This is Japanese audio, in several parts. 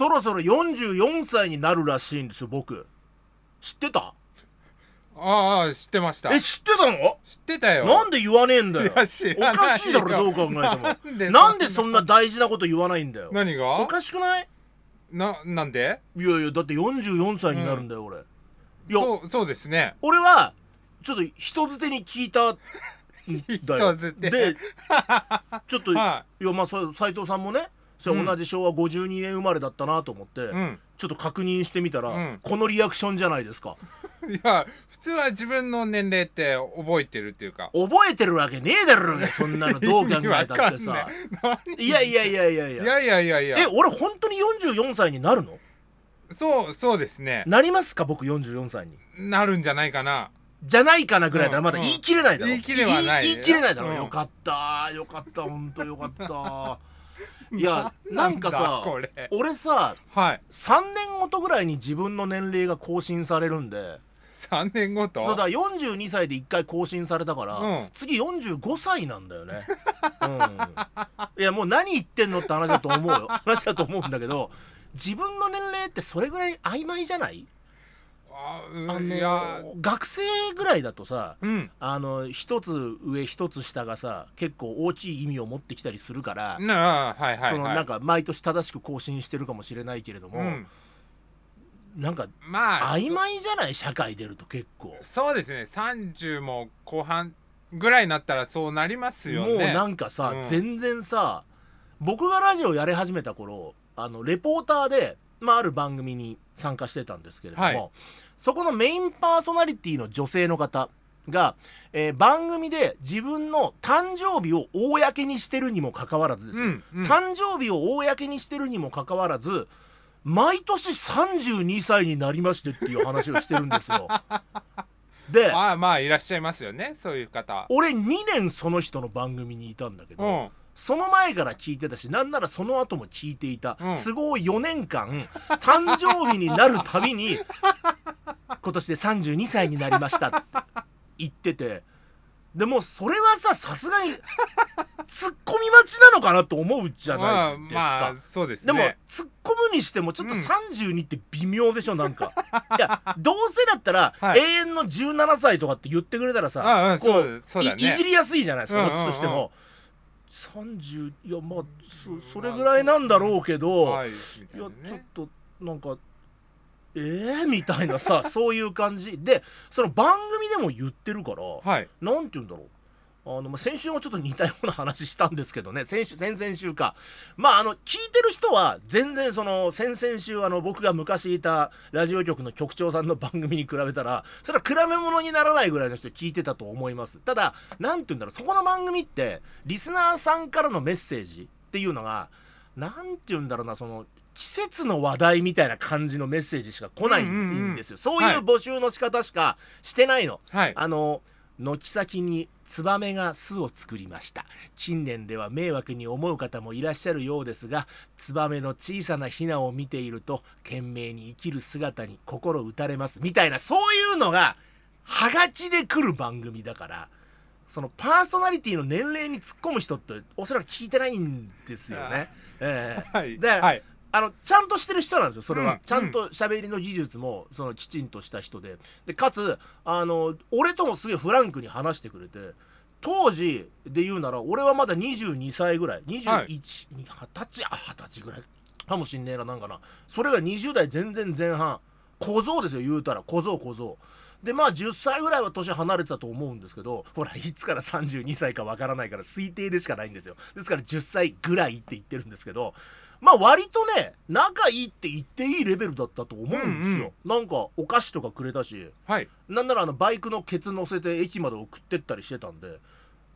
そろそろ44歳になるらしいんですよ僕。知ってた？ああ知ってました。え知ってたの？知ってたよ。なんで言わねえんだよ。いや知おらないよ。かしいだろどう考えても。なんでなんでそんな大事なこと言わないんだよ。何が？おかしくない？ななんで？いやいやだって44歳になるんだよ、俺。いやそうそうですね。俺はちょっと人づてに聞いた 人づて。でちょっと、はい。やまあそう斉藤さんもねそれうん。同じ昭和52年生まれだったなと思って、うん。ちょっと確認してみたら、うん。このリアクションじゃないですか。いや普通は自分の年齢って覚えてるっていうか。覚えてるわけねえだろそんなのどう考えたってさ。ないいやいやいやいや。いやいやいや。いやいやえ俺本当に44歳になるの？そうそうですね。なりますか僕44歳に？なるんじゃないかな。じゃないかなぐらいならうんまだ言い切れないだろ、言い切れはない言い切れないだろ、う。ん。よかったよかった本当よかったいやなんかさ俺さはい。3年ごとぐらいに自分の年齢が更新されるんで。3年ごと？そうだ42歳で1回更新されたから、うん。次45歳なんだよね、うん、いやもう何言ってんのって話だと思うよ。話だと思うんだけど自分の年齢ってそれぐらい曖昧じゃない？あの学生ぐらいだとさうん。あの一つ上一つ下がさ結構大きい意味を持ってきたりするから、なあはいはいそのはいなんか毎年正しく更新してるかもしれないけれども、うん。なんかまあ曖昧じゃない？社会出ると結構、そうですね。30も後半ぐらいになったらそうなりますよね。もうなんかさ、うん。全然さ僕がラジオやり始めた頃あのレポーターで、まあ、ある番組に参加してたんですけれども、はいそこのメインパーソナリティの女性の方が、えー番組で自分の誕生日を公にしてるにもかかわらずですよ、うんうん。誕生日を公にしてるにもかかわらず毎年32歳になりましてっていう話をしてるんですよ。でまあまあいらっしゃいますよねそういう方。俺2年その人の番組にいたんだけど、うん。その前から聞いてたしなんならその後も聞いていた、うん。都合4年間誕生日になるたびに今年で32歳になりました。って言ってて。でもそれはささすがにツッコみ待ちなのかなと思うじゃまあないですか。まあそうですでもね突っ込むにしてもちょっとうん。32って微妙でしょなんか。いやどうせだったら、はい。永遠の17歳とかって言ってくれたらさああこそうそうだね。いいじりやすいじゃないですか、うんうんうん。こっちとしても。30いやまあそそれぐらいなんだろうけど、はいいみやちょっとなんかえー、みたいなさ そういう感じ。でその番組でも言ってるから、はい。なんて言うんだろう。あの、まあ、先週もちょっと似たような話したんですけどね。先週先々週か。まああの聞いてる人は全然その先々週あの僕が昔いたラジオ局の局長さんの番組に比べたらそれは比べ物にならないぐらいの人聞いてたと思います。ただなんて言うんだろう。そこの番組ってリスナーさんからのメッセージっていうのがなんて言うんだろうなその季節の話題みたいな感じのメッセージしか来ないんですよ、そういう募集の仕方しかしてないの、はい。あの軒先にツバメが巣を作りました。近年では迷惑に思う方もいらっしゃるようですがツバメの小さなヒナを見ていると懸命に生きる姿に心打たれます。みたいなそういうのがはがきで来る番組だからそのパーソナリティの年齢に突っ込む人っておそらく聞いてないんですよね。ええ。はい。ではいあのちゃんとしてる人なんですよそれは、うんちゃんと喋りの技術もそのきちんとした人で。でかつあの俺ともすげえフランクに話してくれて当時で言うなら俺はまだ22歳ぐらい。21、はい。二十歳あ二十歳ぐらいかもしんねえななんかな。それが20代全然前半小僧ですよ言うたら。小僧小僧。でまあ10歳ぐらいは年離れてたと思うんですけどほらいつから32歳かわからないから推定でしかないんですよ。ですから10歳ぐらいって言ってるんですけどまあ割とね仲いいって言っていいレベルだったと思うんですよ、なんかお菓子とかくれたし。はい。なんならあのバイクのケツ乗せて駅まで送ってったりしてたんで。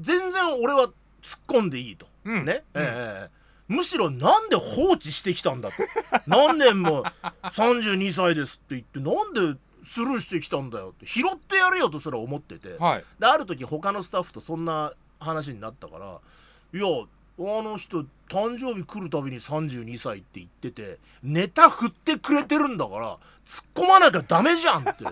全然俺は突っ込んでいいと、うん。ね、うん。ええむしろなんで放置してきたんだと。何年も32歳ですって言ってなんでスルーしてきたんだよって。拾ってやるよとすら思ってて、はい。である時他のスタッフとそんな話になったから「いやあの人誕生日来るたびに32歳って言っててネタ振ってくれてるんだから突っ込まなきゃダメじゃん」って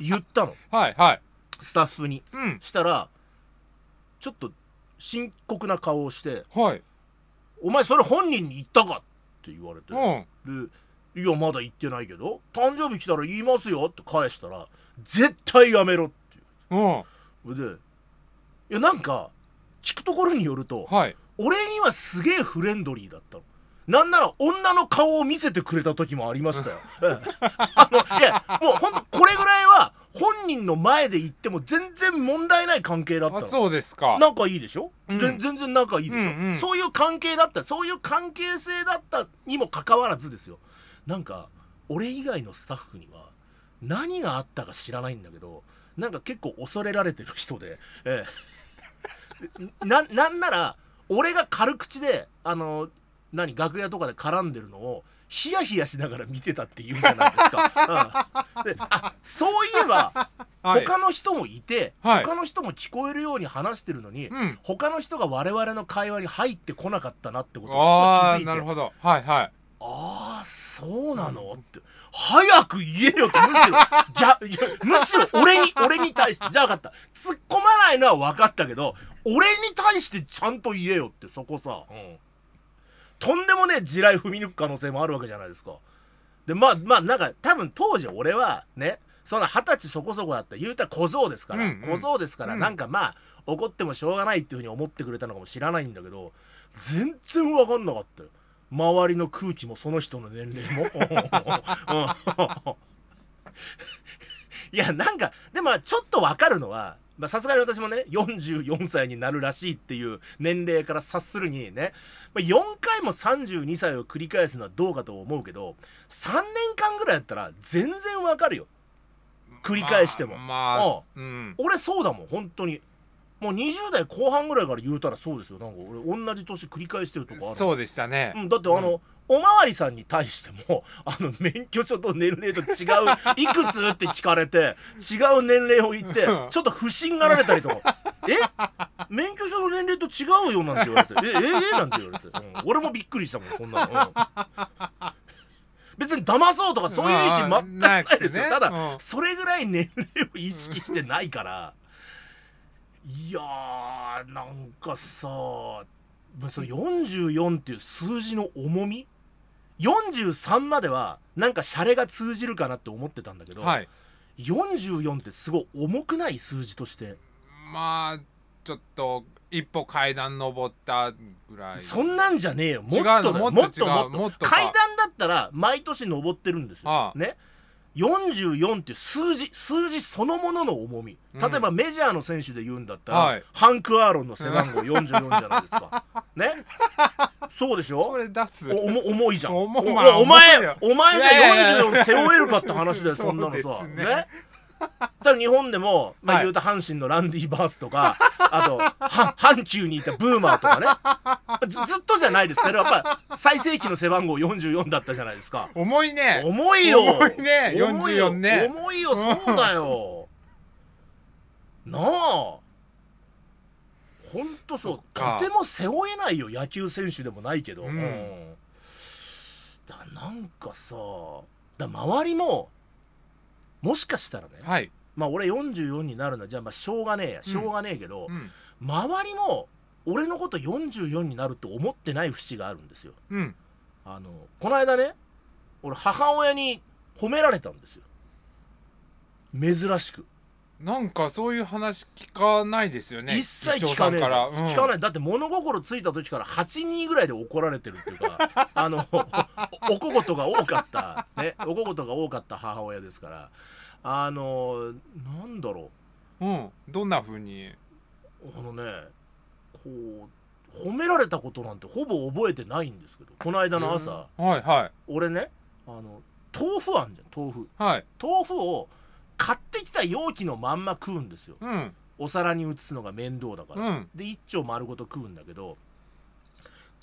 言ったの。はいはい。スタッフに。うん。したらちょっと深刻な顔をしてはい「お前それ本人に言ったか?」って言われて。うん。でいやまだ言ってないけど誕生日来たら言いますよって返したら絶対やめろってう。ん。言うでいやなんか聞くところによるとはい俺にはすげえフレンドリーだったの。なんなら女の顔を見せてくれた時もありましたよ。え えあのいやもうほんとこれぐらいは本人の前で言っても全然問題ない関係だったの。あそうですか。仲いいでしょ、うん。ぜ全然仲いいでしょ、うんうん。そういう関係だった。そういう関係性だったにもかかわらずですよ。なんか俺以外のスタッフには何があったか知らないんだけどなんか結構恐れられてる人で、ええ、ななんなら俺が軽口であの何楽屋とかで絡んでるのをヒヤヒヤしながら見てたって言うじゃないですか。うん、であそういえばはい。他の人もいて、はい。他の人も聞こえるように話してるのに、うん。他の人が我々の会話に入ってこなかったなってことを気づいて。なるほど。はいはいそうなの、って。早く言えよってむしろ逆いやむしろ俺に俺に対してじゃあ分かった。突っ込まないのは分かったけど俺に対してちゃんと言えよってそこさ、うん。とんでもねえ地雷踏み抜く可能性もあるわけじゃないですか。でまあまあなんか多分当時俺はねその二十歳そこそこだった言うたら小僧ですから、うんうん。小僧ですから、うん。なんかまあ怒ってもしょうがないっていうふうに思ってくれたのかもしらないんだけど全然分かんなかったよ周りの空気もその人の年齢も。うん。いやなんかでもちょっと分かるのはまあさすがに私もね44歳になるらしいっていう年齢から察するにね、まあ、4回も32歳を繰り返すのはどうかと思うけど3年間ぐらいやったら全然分かるよ。繰り返しても、まあ、まあうん。俺そうだもん本当にもう20代後半ぐらいから言うたらそうですよ。なんか俺同じ年繰り返してるとこある。そうでしたね。うん、だってあの、おまわりさんに対しても あの免許証と年齢と違ういくつって聞かれて 違う年齢を言ってうん。ちょっと不審がられたりとか「え？免許証の年齢と違うよ」なんて言われて「えええ？なんて言われて、うん。俺もびっくりしたもんそんなの、うん。別に騙そうとかそういう意思全くないですよ、ただ、うん。それぐらい年齢を意識してないからいやーなんかさまあその44っていう数字の重み？43まではなんかシャレが通じるかなって思ってたんだけど、はい。44ってすごい重くない数字として。まあちょっと一歩階段登ったぐらい。そんなんじゃねえよ。もっともっともっともっと階段だったら毎年登ってるんですよ、ね？44って数字数字そのものの重み。うん。例えばメジャーの選手で言うんだったら、はい。ハンク・アーロンの背番号44じゃないですか。ね？そうでしょ？それ出す。お重重いじゃん。お前お前いやいやいや。が44背負えるかって話だよそんなのさ。ね。ね？多分日本でも、まあ、はい。言うと阪神のランディ・バースとか、あとは阪急にいたブーマーとかね。ずずっとじゃないですけどやっぱ最盛期の背番号44だったじゃないですか。重いね。重いよ。重いね。重いよ。44ね。重いよ。そうだよ。なあ。ほんとそうとても背負えないよ野球選手でもないけど、うん。だからなんかさだ周りももしかしたらね、はい、まあ俺44になるのはじゃあまあしょうがねえや。しょうがねえけど、うん。周りも俺のこと44になるって思ってない節があるんですよ。うん、あのこの間ね俺母親に褒められたんですよ。珍しくなんかそういう話聞かないですよね一切聞かねえ一丁さん聞かない。だって物心ついた時から8人ぐらいで怒られてるっていうか あのおお小言が多かった。ね。お小言が多かった母親ですから。あのなんだろう。ん、うん、どんな風に？うあのねこう褒められたことなんてほぼ覚えてないんですけどこの間の朝、はいはい。俺ねあの豆腐あんじゃん豆腐。はい。豆腐を買ってきた容器のまんま食うんですよ。うん。お皿に移すのが面倒だから、うん。で一丁丸ごと食うんだけど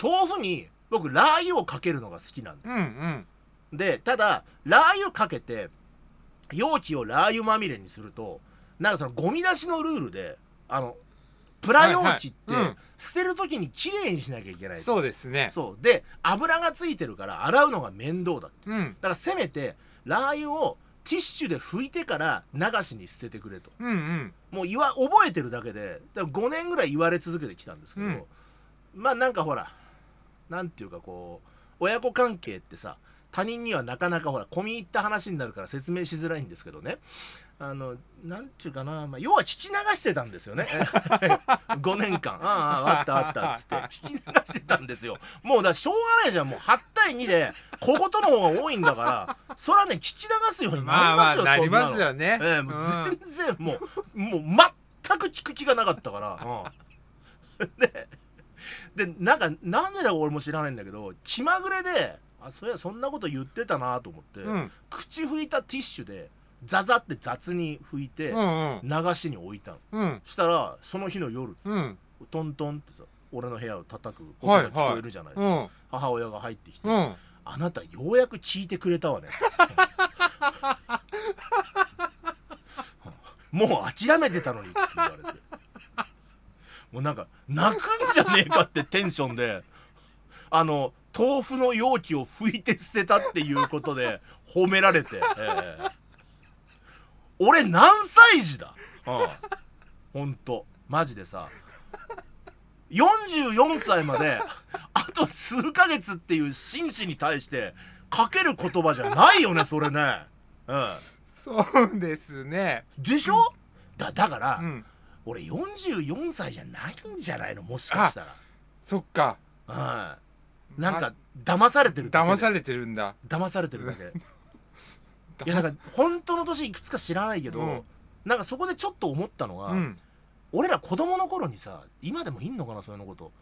豆腐に僕ラー油をかけるのが好きなんでうんうん。すでただラー油かけて容器をラー油まみれにするとなんかそのゴミ出しのルールであのプラ容器ってはいはい。うん。捨てる時にきれいにしなきゃいけない。そうですね。そう。で油がついてるから洗うのが面倒だって。うん。だからせめてラー油をティッシュで拭いてから流しに捨ててくれと。うんうん。もう言わ覚えてるだけでだから5年ぐらい言われ続けてきたんですけど、うん。まあなんかほらなんていうかこう親子関係ってさ他人にはなかなかほら込み入った話になるから説明しづらいんですけどねあのなんちゅうかな、まあ、要は聞き流してたんですよね。5年間。あああったあったっつって。聞き流してたんですよ。もうだしょうがないじゃん。もう8対2で小言の方が多いんだからそらね聞き流すようになりますよ、あなりますよね、ええもううん全然もう、もう全く聞く気がなかったから、うん、ででなんかなんでだか俺も知らないんだけど気まぐれであそういやそんなこと言ってたなと思って、うん。口拭いたティッシュでザザって雑に拭いてうん流しに置いたの。うん。したらその日の夜うん。トントンってさ俺の部屋を叩く音が聞こえるじゃないですか、うん。母親が入ってきて、うん。あなたようやく聞いてくれたわね。もう諦めてたのにって言われて。もうなんか泣くんじゃねえかってテンションであの豆腐の容器を拭いて捨てたっていうことで褒められて、ええ俺何歳児だ？うん。ほんと。マジでさ。44歳まであと数ヶ月っていう紳士に対してかける言葉じゃないよねそれね。うん。そうですね。でしょ？だだから、うん。俺44歳じゃないんじゃないの？もしかしたそっか。らうん。なんか騙されてる騙されてるんだ。騙されてるだけいやなんか本当の年いくつか知らないけど、うん。なんかそこでちょっと思ったのは、うん。俺ら子供の頃にさ今でもいんのかなそういうのこと。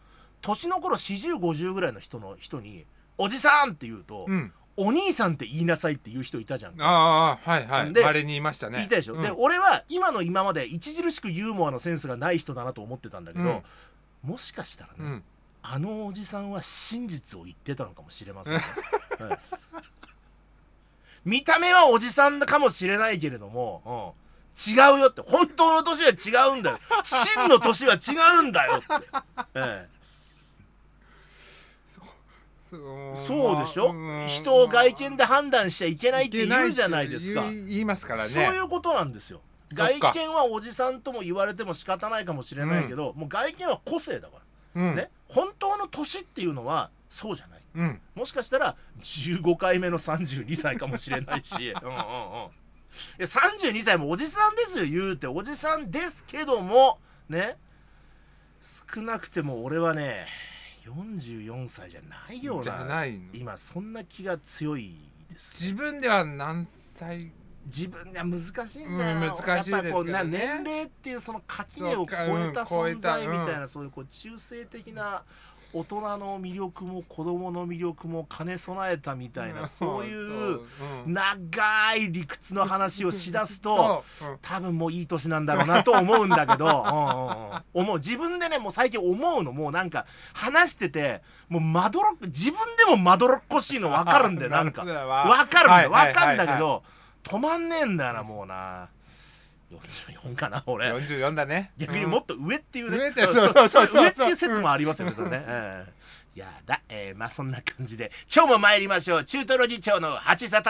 年の頃4050ぐらいの人の人に「おじさん!」って言うと、うん。お兄さんって言いなさいって言う人いたじゃん。ああはいはい。でまれにいましたね。言いたいでしょ、うん。で俺は今の今まで著しくユーモアのセンスがない人だなと思ってたんだけど、もしかしたらね、うん。あのおじさんは真実を言ってたのかもしれませんね、はい見た目はおじさんかもしれないけれども、うん、違うよって。本当の年は違うんだよ。真の年は違うんだよって、えそう。えそうでしょ、まあ人を外見で判断しちゃいけないって言うじゃないですか、言いますからね。そういうことなんですよ。外見はおじさんとも言われても仕方ないかもしれないけど、もう外見は個性だから。うん。ね、本当の年っていうのはそうじゃない。うん。もしかしたら15回目の32歳かもしれないし。うんうんうん。いや32歳もおじさんですよ言うておじさんですけども。ね。少なくても俺はね44歳じゃないようじゃな今そんな気が強いです。自分では何歳？自分が難しいんだよ、うん難しいですけどね。やっぱこうな年齢っていうその垣根を超えた存在みたいな、そういうこう中性的な大人の魅力も子供の魅力も兼ね備えたみたいな、そういうう。ん。長い理屈の話をしだすと多分もういい年なんだろうなと思うんだけど うんうんうん。思う。自分でねもう最近思うの。もうなんか話しててもうまどろっ自分でもまどろっこしいの分かるんだよ。なんか。なるほどわ。かるんだよ、はいわかんだけはいど、止まんねえんだよな、もうな。44かな、俺。44だね逆にもっと上っていうね。上ってそうそうそうそう上っていう説もありますよね、それね。え えやだ、えーまあそんな感じで、今日も参りましょう。中トロ議長の八沙汰